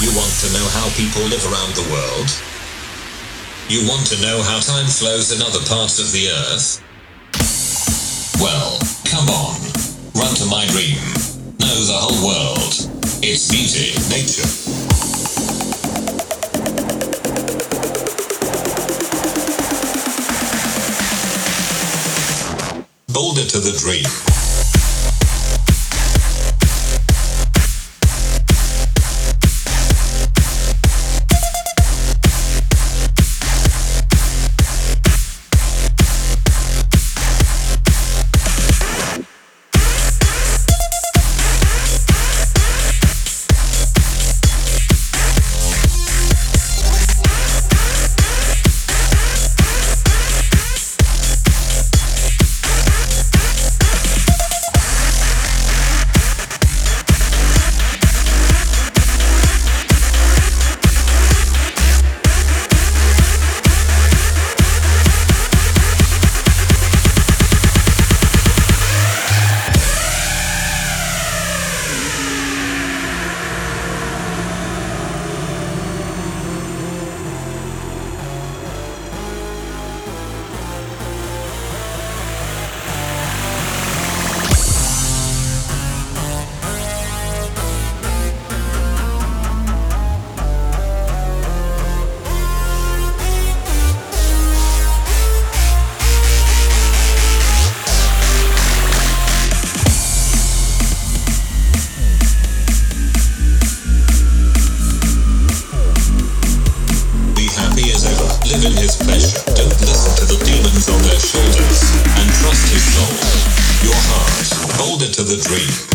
You want to know how people live around the world? You want to know how time flows in other parts of the earth? Well, come on. Run to my dream. Know the whole world. It's beauty, nature. Bolder to the dream. It to the dream.